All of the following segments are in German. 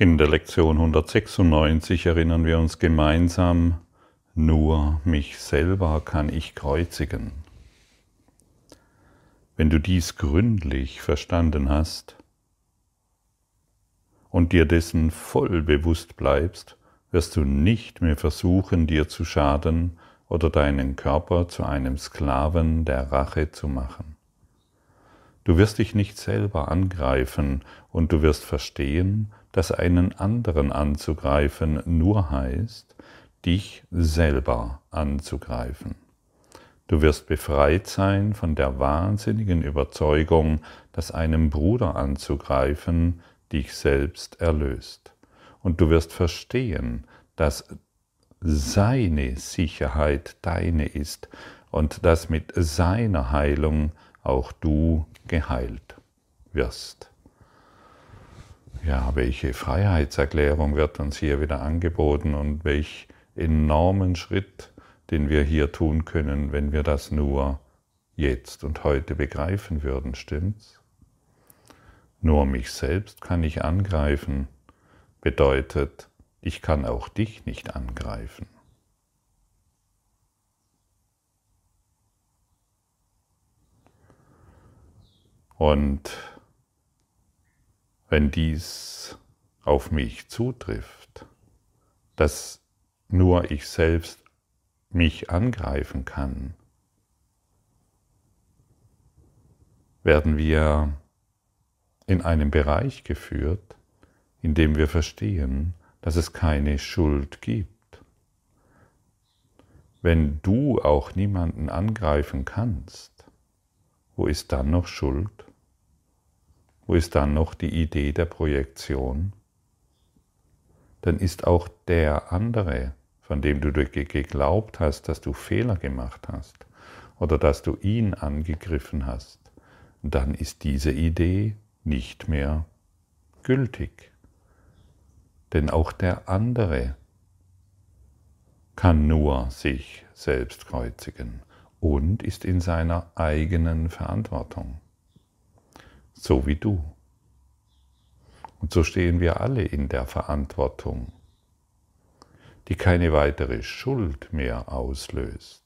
In der Lektion 196 erinnern wir uns gemeinsam, nur mich selber kann ich kreuzigen. Wenn du dies gründlich verstanden hast und dir dessen voll bewusst bleibst, wirst du nicht mehr versuchen, dir zu schaden oder deinen Körper zu einem Sklaven der Rache zu machen. Du wirst dich nicht selber angreifen und du wirst verstehen, dass einen anderen anzugreifen nur heißt, dich selber anzugreifen. Du wirst befreit sein von der wahnsinnigen Überzeugung, dass einem Bruder anzugreifen dich selbst erlöst. Und du wirst verstehen, dass seine Sicherheit deine ist und dass mit seiner Heilung auch du geheilt wirst. Ja, welche Freiheitserklärung wird uns hier wieder angeboten und welch enormen Schritt, den wir hier tun können, wenn wir das nur jetzt und heute begreifen würden, stimmt's? Nur mich selbst kann ich angreifen, bedeutet, ich kann auch dich nicht angreifen. Und wenn dies auf mich zutrifft, dass nur ich selbst mich angreifen kann, werden wir in einen Bereich geführt, in dem wir verstehen, dass es keine Schuld gibt. Wenn du auch niemanden angreifen kannst, wo ist dann noch Schuld? Wo ist dann noch die Idee der Projektion? Dann ist auch der andere, von dem du geglaubt hast, dass du Fehler gemacht hast oder dass du ihn angegriffen hast, dann ist diese Idee nicht mehr gültig. Denn auch der andere kann nur sich selbst kreuzigen und ist in seiner eigenen Verantwortung so wie du. Und so stehen wir alle in der Verantwortung, die keine weitere Schuld mehr auslöst.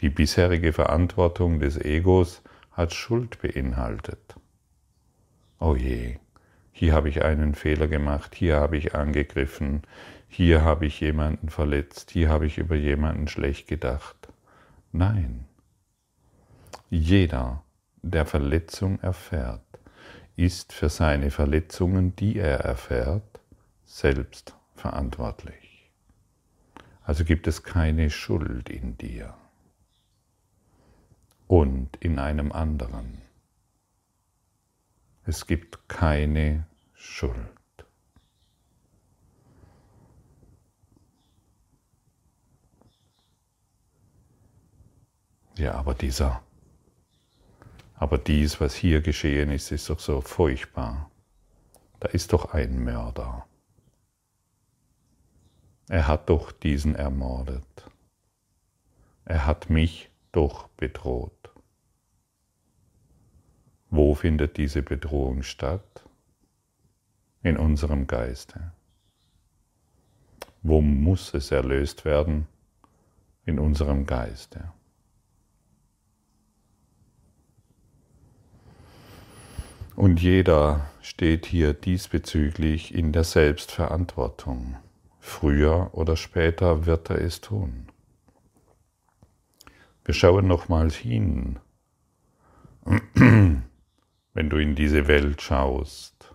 Die bisherige Verantwortung des Egos hat Schuld beinhaltet. Oh je, hier habe ich einen Fehler gemacht, hier habe ich angegriffen, hier habe ich jemanden verletzt, hier habe ich über jemanden schlecht gedacht. Nein, jeder der Verletzung erfährt, ist für seine Verletzungen, die er erfährt, selbst verantwortlich. Also gibt es keine Schuld in dir und in einem anderen. Es gibt keine Schuld. Ja, aber dieser aber dies, was hier geschehen ist, ist doch so furchtbar. Da ist doch ein Mörder. Er hat doch diesen ermordet. Er hat mich doch bedroht. Wo findet diese Bedrohung statt? In unserem Geiste. Wo muss es erlöst werden? In unserem Geiste. Und jeder steht hier diesbezüglich in der Selbstverantwortung. Früher oder später wird er es tun. Wir schauen nochmals hin, wenn du in diese Welt schaust.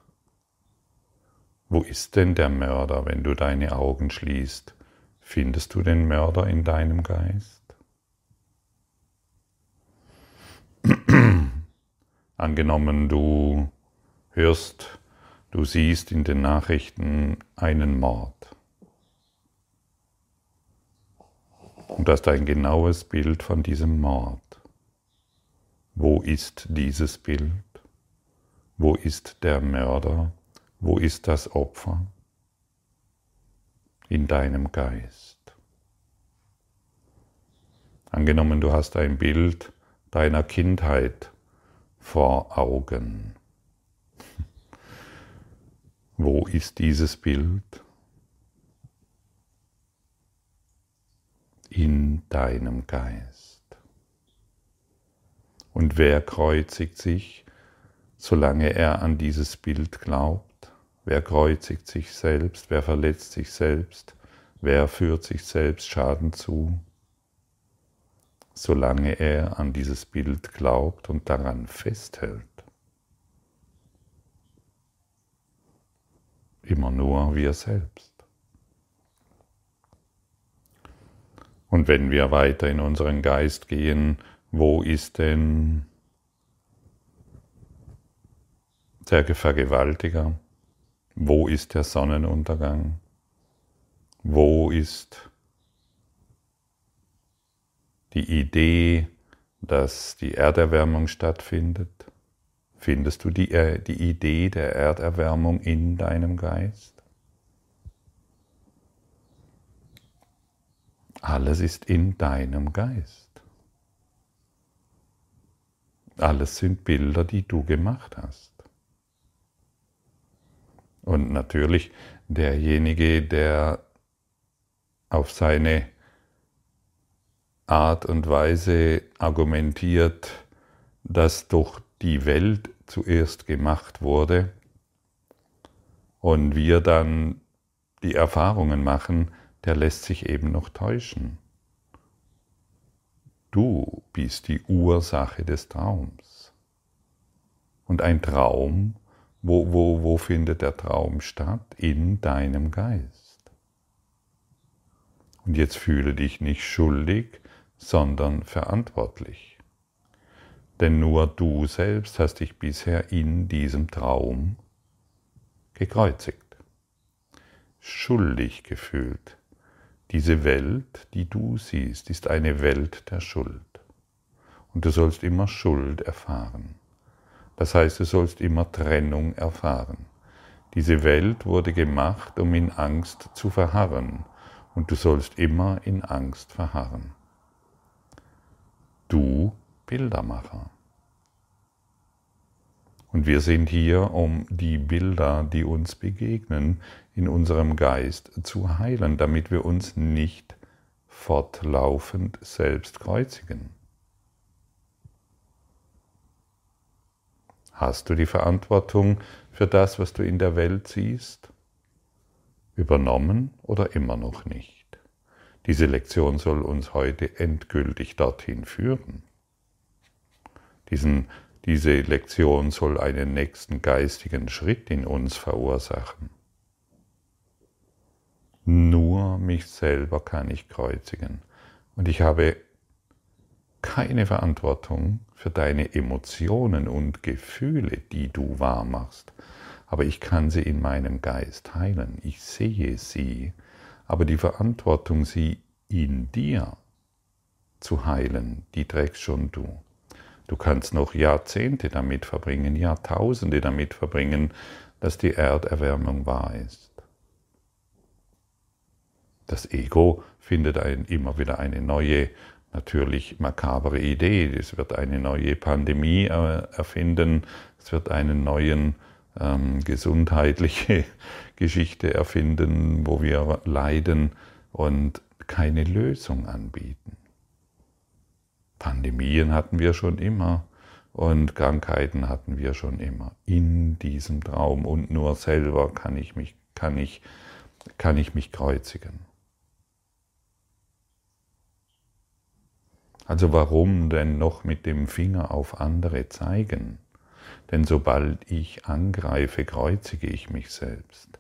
Wo ist denn der Mörder, wenn du deine Augen schließt? Findest du den Mörder in deinem Geist? Angenommen, du hörst, du siehst in den Nachrichten einen Mord. Und hast ein genaues Bild von diesem Mord. Wo ist dieses Bild? Wo ist der Mörder? Wo ist das Opfer? In deinem Geist. Angenommen, du hast ein Bild deiner Kindheit vor Augen. Wo ist dieses Bild? In deinem Geist. Und wer kreuzigt sich, solange er an dieses Bild glaubt? Wer kreuzigt sich selbst? Wer verletzt sich selbst? Wer führt sich selbst Schaden zu? Solange er an dieses Bild glaubt und daran festhält. Immer nur wir selbst. Und wenn wir weiter in unseren Geist gehen, wo ist denn der Vergewaltiger? Wo ist der Sonnenuntergang? Wo ist die Idee, dass die Erderwärmung stattfindet? Findest du die, äh, die Idee der Erderwärmung in deinem Geist? Alles ist in deinem Geist. Alles sind Bilder, die du gemacht hast. Und natürlich derjenige, der auf seine Art und Weise argumentiert, dass doch die Welt zuerst gemacht wurde und wir dann die Erfahrungen machen, der lässt sich eben noch täuschen. Du bist die Ursache des Traums. Und ein Traum, wo, wo, wo findet der Traum statt? In deinem Geist. Und jetzt fühle dich nicht schuldig, sondern verantwortlich. Denn nur du selbst hast dich bisher in diesem Traum gekreuzigt, schuldig gefühlt. Diese Welt, die du siehst, ist eine Welt der Schuld. Und du sollst immer Schuld erfahren. Das heißt, du sollst immer Trennung erfahren. Diese Welt wurde gemacht, um in Angst zu verharren und du sollst immer in Angst verharren. Du Bildermacher. Und wir sind hier, um die Bilder, die uns begegnen, in unserem Geist zu heilen, damit wir uns nicht fortlaufend selbst kreuzigen. Hast du die Verantwortung für das, was du in der Welt siehst? übernommen oder immer noch nicht. Diese Lektion soll uns heute endgültig dorthin führen. Diesen, diese Lektion soll einen nächsten geistigen Schritt in uns verursachen. Nur mich selber kann ich kreuzigen und ich habe keine Verantwortung für deine Emotionen und Gefühle, die du wahrmachst aber ich kann sie in meinem Geist heilen. Ich sehe sie, aber die Verantwortung, sie in dir zu heilen, die trägst schon du. Du kannst noch Jahrzehnte damit verbringen, Jahrtausende damit verbringen, dass die Erderwärmung wahr ist. Das Ego findet ein, immer wieder eine neue, natürlich makabere Idee. Es wird eine neue Pandemie äh, erfinden, es wird einen neuen ähm, gesundheitliche Geschichte erfinden, wo wir leiden und keine Lösung anbieten. Pandemien hatten wir schon immer und Krankheiten hatten wir schon immer in diesem Traum und nur selber kann ich mich, kann ich, kann ich mich kreuzigen. Also warum denn noch mit dem Finger auf andere zeigen? Denn sobald ich angreife, kreuzige ich mich selbst.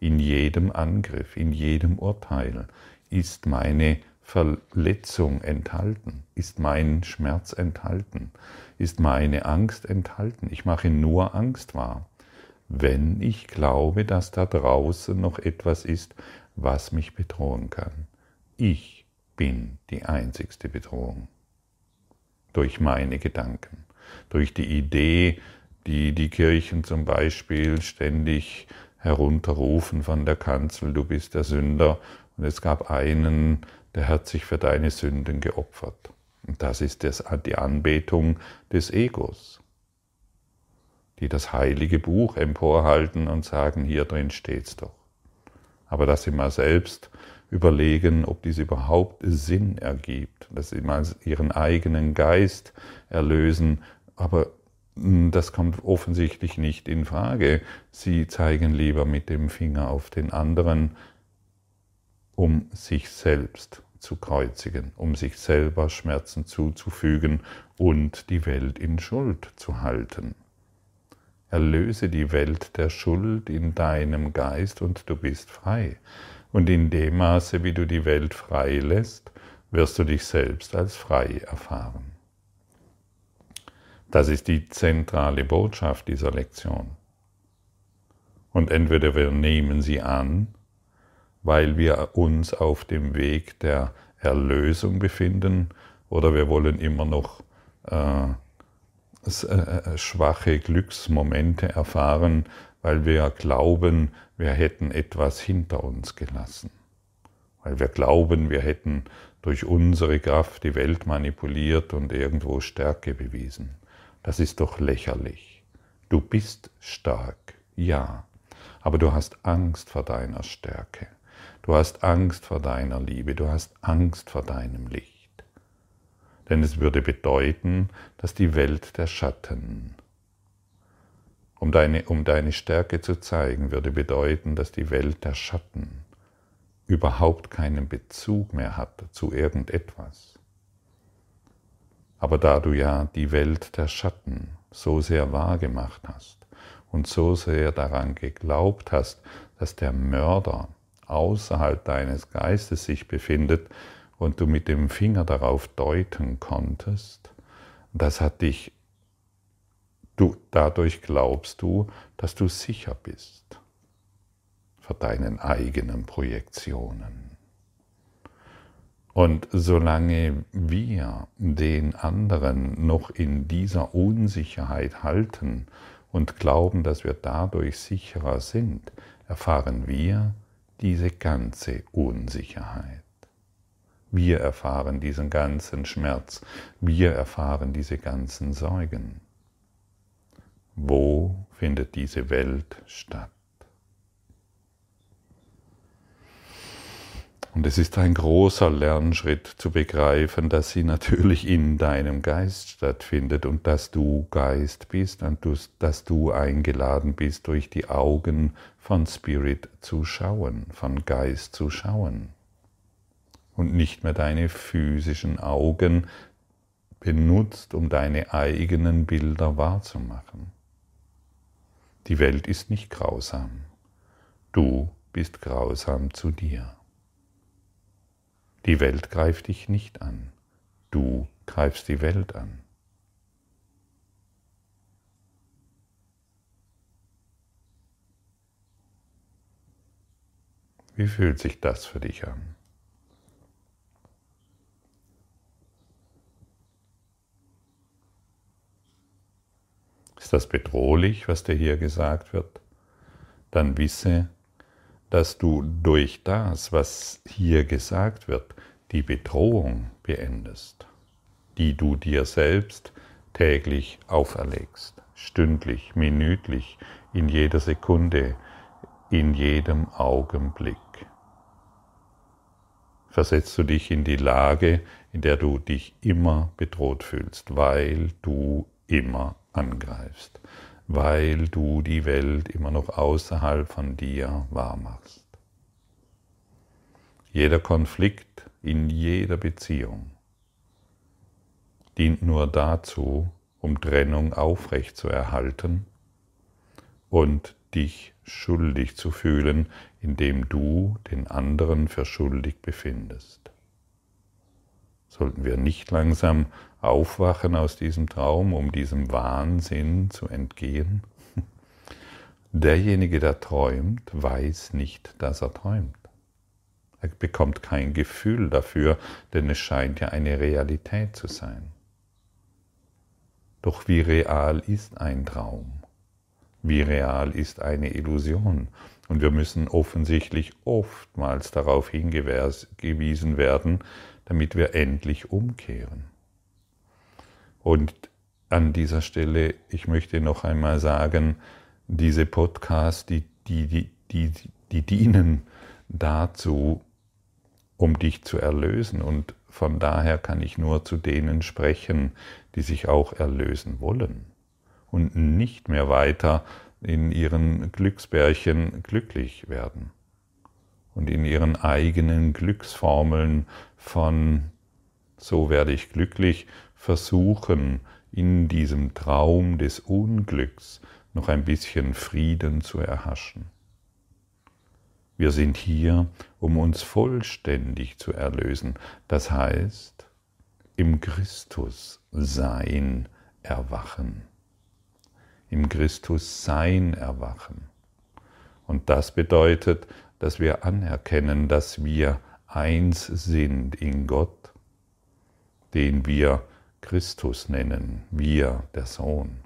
In jedem Angriff, in jedem Urteil ist meine Verletzung enthalten, ist mein Schmerz enthalten, ist meine Angst enthalten. Ich mache nur Angst wahr, wenn ich glaube, dass da draußen noch etwas ist, was mich bedrohen kann. Ich bin die einzigste Bedrohung. Durch meine Gedanken, durch die Idee, die die Kirchen zum Beispiel ständig herunterrufen von der Kanzel, du bist der Sünder. Und es gab einen, der hat sich für deine Sünden geopfert. Und das ist das, die Anbetung des Egos. die das heilige Buch emporhalten und sagen, hier drin steht's doch. Aber dass sie mal selbst überlegen, ob dies überhaupt Sinn ergibt, dass sie mal ihren eigenen Geist erlösen, aber das kommt offensichtlich nicht in Frage. Sie zeigen lieber mit dem Finger auf den anderen, um sich selbst zu kreuzigen, um sich selber Schmerzen zuzufügen und die Welt in Schuld zu halten. Erlöse die Welt der Schuld in deinem Geist und du bist frei. Und in dem Maße, wie du die Welt frei lässt, wirst du dich selbst als frei erfahren. Das ist die zentrale Botschaft dieser Lektion. Und entweder wir nehmen sie an, weil wir uns auf dem Weg der Erlösung befinden, oder wir wollen immer noch äh, äh, äh, schwache Glücksmomente erfahren, weil wir glauben, wir hätten etwas hinter uns gelassen. Weil wir glauben, wir hätten durch unsere Kraft die Welt manipuliert und irgendwo Stärke bewiesen. Das ist doch lächerlich. Du bist stark, ja, aber du hast Angst vor deiner Stärke. Du hast Angst vor deiner Liebe, du hast Angst vor deinem Licht. Denn es würde bedeuten, dass die Welt der Schatten, um deine, um deine Stärke zu zeigen, würde bedeuten, dass die Welt der Schatten überhaupt keinen Bezug mehr hat zu irgendetwas. Aber da du ja die Welt der Schatten so sehr wahrgemacht hast und so sehr daran geglaubt hast, dass der Mörder außerhalb deines Geistes sich befindet und du mit dem Finger darauf deuten konntest, das hat dich, du, dadurch glaubst du, dass du sicher bist vor deinen eigenen Projektionen. Und solange wir den anderen noch in dieser Unsicherheit halten und glauben, dass wir dadurch sicherer sind, erfahren wir diese ganze Unsicherheit. Wir erfahren diesen ganzen Schmerz, wir erfahren diese ganzen Sorgen. Wo findet diese Welt statt? Und es ist ein großer Lernschritt zu begreifen, dass sie natürlich in deinem Geist stattfindet und dass du Geist bist und dass du eingeladen bist, durch die Augen von Spirit zu schauen, von Geist zu schauen. Und nicht mehr deine physischen Augen benutzt, um deine eigenen Bilder wahrzumachen. Die Welt ist nicht grausam. Du bist grausam zu dir. Die Welt greift dich nicht an, du greifst die Welt an. Wie fühlt sich das für dich an? Ist das bedrohlich, was dir hier gesagt wird? Dann wisse, dass du durch das, was hier gesagt wird, die Bedrohung beendest, die du dir selbst täglich auferlegst, stündlich, minütlich, in jeder Sekunde, in jedem Augenblick. Versetzt du dich in die Lage, in der du dich immer bedroht fühlst, weil du immer angreifst, weil du die Welt immer noch außerhalb von dir wahrmachst. Jeder Konflikt in jeder Beziehung dient nur dazu, um Trennung aufrecht zu erhalten und dich schuldig zu fühlen, indem du den anderen für schuldig befindest. Sollten wir nicht langsam aufwachen aus diesem Traum, um diesem Wahnsinn zu entgehen? Derjenige, der träumt, weiß nicht, dass er träumt. Er bekommt kein Gefühl dafür, denn es scheint ja eine Realität zu sein. Doch wie real ist ein Traum? Wie real ist eine Illusion? Und wir müssen offensichtlich oftmals darauf hingewiesen werden, damit wir endlich umkehren. Und an dieser Stelle, ich möchte noch einmal sagen, diese Podcasts, die, die, die, die, die dienen dazu, um dich zu erlösen. Und von daher kann ich nur zu denen sprechen, die sich auch erlösen wollen und nicht mehr weiter in ihren Glücksbärchen glücklich werden und in ihren eigenen Glücksformeln von so werde ich glücklich versuchen, in diesem Traum des Unglücks noch ein bisschen Frieden zu erhaschen. Wir sind hier, um uns vollständig zu erlösen, das heißt, im Christus Sein erwachen. Im Christus Sein erwachen. Und das bedeutet, dass wir anerkennen, dass wir eins sind in Gott, den wir Christus nennen, wir, der Sohn.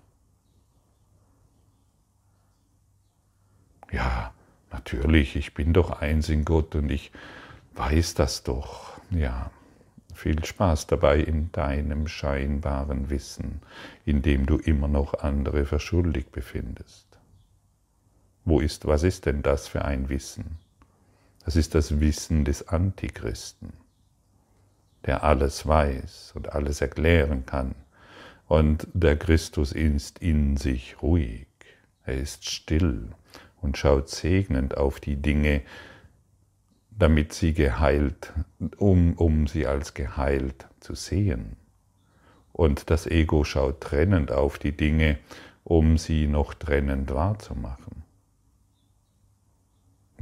Ja, natürlich, ich bin doch eins in Gott und ich weiß das doch. Ja, viel Spaß dabei in deinem scheinbaren Wissen, in dem du immer noch andere verschuldigt befindest. Wo ist, was ist denn das für ein Wissen? Das ist das Wissen des Antichristen, der alles weiß und alles erklären kann. Und der Christus ist in sich ruhig, er ist still und schaut segnend auf die Dinge, damit sie geheilt, um, um sie als geheilt zu sehen. Und das Ego schaut trennend auf die Dinge, um sie noch trennend wahrzumachen.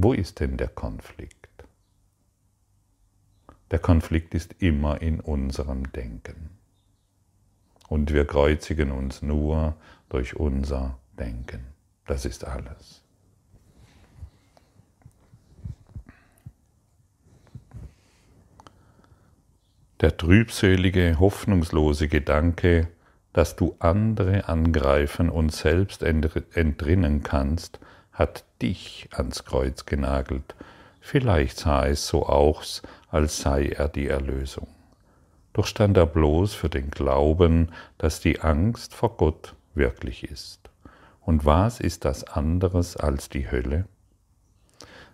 Wo ist denn der Konflikt? Der Konflikt ist immer in unserem Denken. Und wir kreuzigen uns nur durch unser Denken. Das ist alles. Der trübselige, hoffnungslose Gedanke, dass du andere angreifen und selbst entrinnen kannst, hat dich ans Kreuz genagelt. Vielleicht sah es so aus, als sei er die Erlösung. Doch stand er bloß für den Glauben, dass die Angst vor Gott wirklich ist. Und was ist das anderes als die Hölle?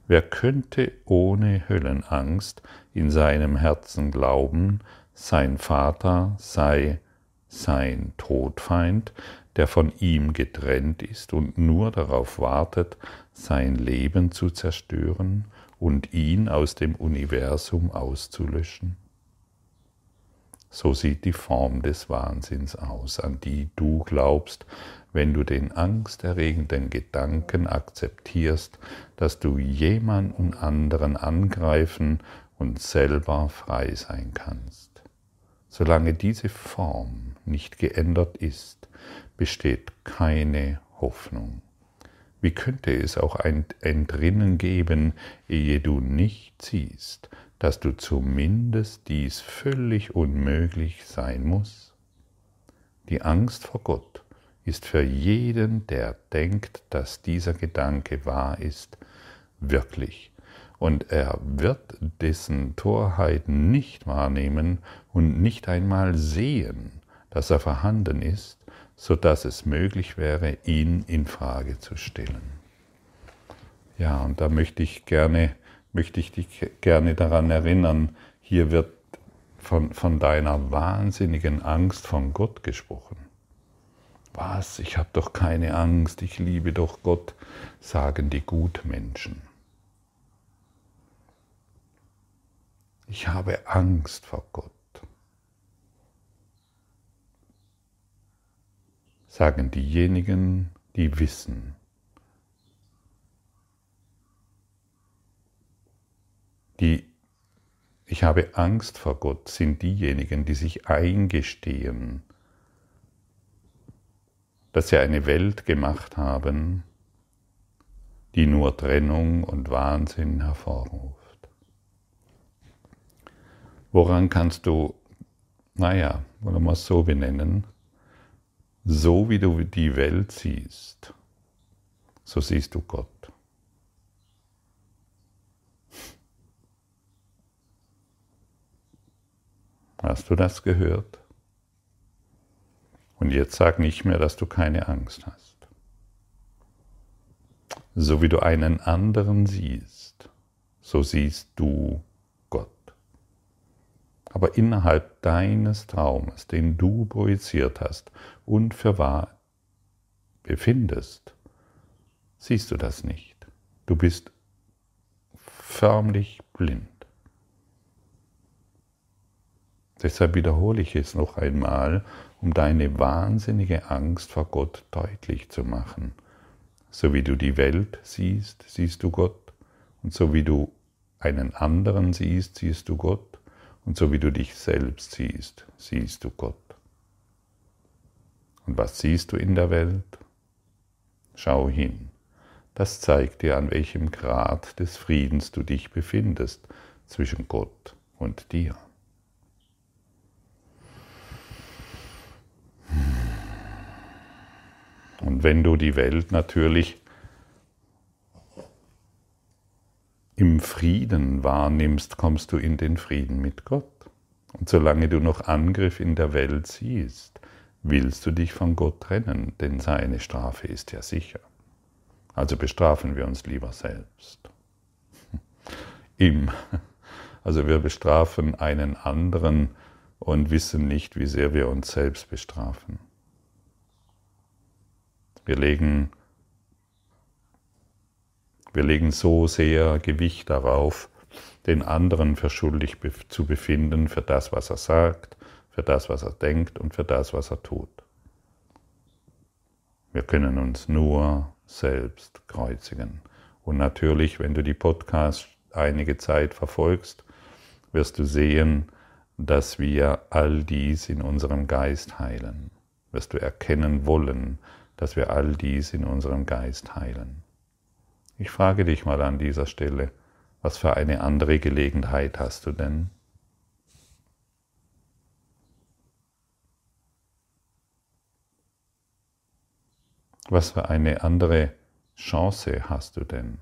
Wer könnte ohne Höllenangst in seinem Herzen glauben, sein Vater sei sein Todfeind, der von ihm getrennt ist und nur darauf wartet, sein Leben zu zerstören und ihn aus dem Universum auszulöschen? So sieht die Form des Wahnsinns aus, an die du glaubst, wenn du den angsterregenden Gedanken akzeptierst, dass du jemanden anderen angreifen und selber frei sein kannst. Solange diese Form nicht geändert ist, besteht keine Hoffnung. Wie könnte es auch ein Entrinnen geben, ehe du nicht siehst, dass du zumindest dies völlig unmöglich sein muss? Die Angst vor Gott ist für jeden, der denkt, dass dieser Gedanke wahr ist, wirklich. Und er wird dessen Torheit nicht wahrnehmen und nicht einmal sehen, dass er vorhanden ist, so dass es möglich wäre, ihn in Frage zu stellen. Ja, und da möchte ich gerne, möchte ich dich gerne daran erinnern, hier wird von, von deiner wahnsinnigen Angst von Gott gesprochen. Was? Ich habe doch keine Angst, ich liebe doch Gott, sagen die Gutmenschen. Ich habe Angst vor Gott. Sagen diejenigen, die wissen. Die Ich habe Angst vor Gott sind diejenigen, die sich eingestehen, dass sie eine Welt gemacht haben, die nur Trennung und Wahnsinn hervorruft. Woran kannst du, naja, wollen wir es so benennen, so wie du die Welt siehst, so siehst du Gott. Hast du das gehört? Und jetzt sag nicht mehr, dass du keine Angst hast. So wie du einen anderen siehst, so siehst du Gott. Aber innerhalb deines Traumes, den du projiziert hast und für wahr befindest, siehst du das nicht. Du bist förmlich blind. Deshalb wiederhole ich es noch einmal, um deine wahnsinnige Angst vor Gott deutlich zu machen. So wie du die Welt siehst, siehst du Gott. Und so wie du einen anderen siehst, siehst du Gott. Und so wie du dich selbst siehst, siehst du Gott. Und was siehst du in der Welt? Schau hin. Das zeigt dir, an welchem Grad des Friedens du dich befindest zwischen Gott und dir. Und wenn du die Welt natürlich im Frieden wahrnimmst, kommst du in den Frieden mit Gott. Und solange du noch Angriff in der Welt siehst, willst du dich von Gott trennen, denn seine Strafe ist ja sicher. Also bestrafen wir uns lieber selbst. Im, also wir bestrafen einen anderen und wissen nicht, wie sehr wir uns selbst bestrafen. Wir legen, wir legen so sehr Gewicht darauf, den anderen für schuldig zu befinden für das, was er sagt, für das, was er denkt und für das, was er tut. Wir können uns nur selbst kreuzigen. Und natürlich, wenn du die Podcasts einige Zeit verfolgst, wirst du sehen, dass wir all dies in unserem Geist heilen. Wirst du erkennen wollen, dass wir all dies in unserem Geist heilen. Ich frage dich mal an dieser Stelle, was für eine andere Gelegenheit hast du denn? Was für eine andere Chance hast du denn?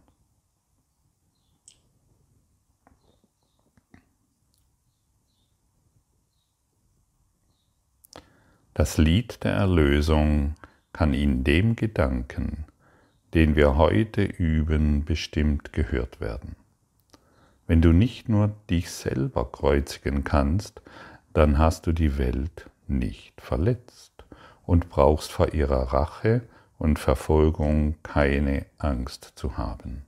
Das Lied der Erlösung kann in dem Gedanken, den wir heute üben, bestimmt gehört werden. Wenn du nicht nur dich selber kreuzigen kannst, dann hast du die Welt nicht verletzt und brauchst vor ihrer Rache und Verfolgung keine Angst zu haben.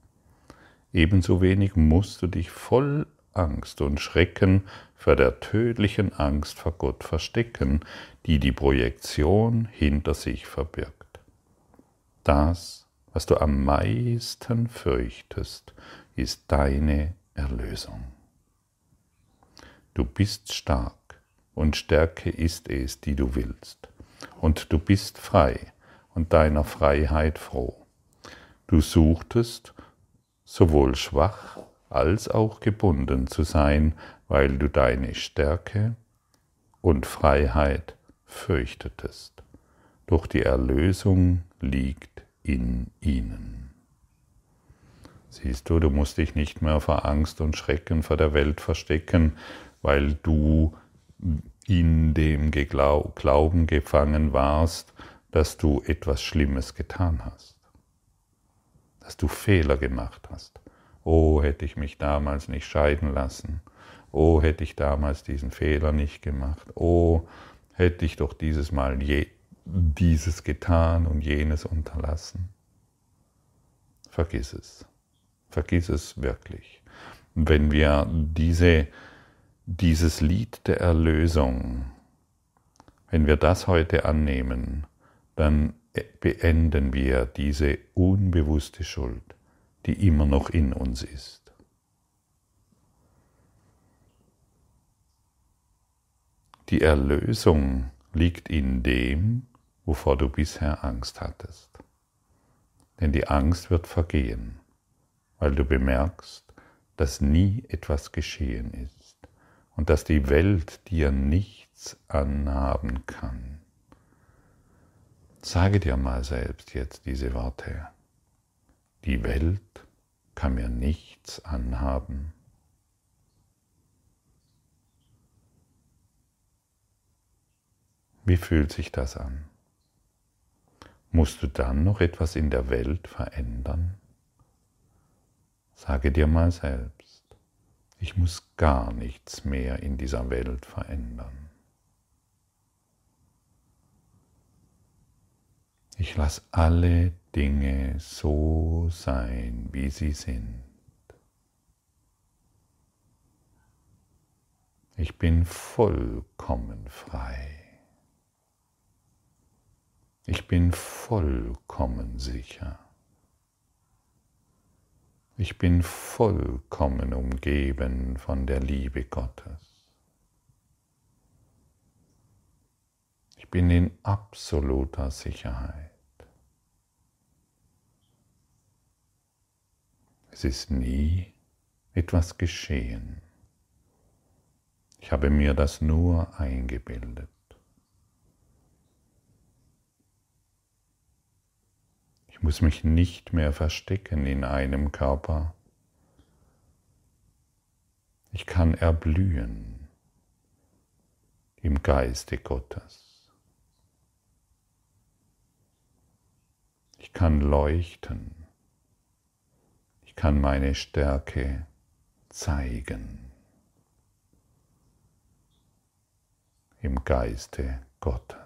Ebenso wenig musst du dich voll Angst und Schrecken vor der tödlichen Angst vor Gott verstecken, die die Projektion hinter sich verbirgt. Das, was du am meisten fürchtest, ist deine Erlösung. Du bist stark und Stärke ist es, die du willst. Und du bist frei und deiner Freiheit froh. Du suchtest, sowohl schwach als auch gebunden zu sein, weil du deine Stärke und Freiheit fürchtetest. Doch die Erlösung liegt in ihnen. Siehst du, du musst dich nicht mehr vor Angst und Schrecken vor der Welt verstecken, weil du in dem Glauben gefangen warst, dass du etwas Schlimmes getan hast, dass du Fehler gemacht hast. Oh, hätte ich mich damals nicht scheiden lassen. Oh, hätte ich damals diesen Fehler nicht gemacht. Oh, hätte ich doch dieses Mal je, dieses getan und jenes unterlassen. Vergiss es. Vergiss es wirklich. Wenn wir diese, dieses Lied der Erlösung, wenn wir das heute annehmen, dann beenden wir diese unbewusste Schuld, die immer noch in uns ist. Die Erlösung liegt in dem, wovor du bisher Angst hattest. Denn die Angst wird vergehen, weil du bemerkst, dass nie etwas geschehen ist und dass die Welt dir nichts anhaben kann. Sage dir mal selbst jetzt diese Worte. Die Welt kann mir nichts anhaben. Wie fühlt sich das an? Musst du dann noch etwas in der Welt verändern? Sage dir mal selbst, ich muss gar nichts mehr in dieser Welt verändern. Ich lasse alle Dinge so sein, wie sie sind. Ich bin vollkommen frei. Ich bin vollkommen sicher. Ich bin vollkommen umgeben von der Liebe Gottes. Ich bin in absoluter Sicherheit. Es ist nie etwas geschehen. Ich habe mir das nur eingebildet. Ich muss mich nicht mehr verstecken in einem Körper. Ich kann erblühen im Geiste Gottes. Ich kann leuchten. Ich kann meine Stärke zeigen im Geiste Gottes.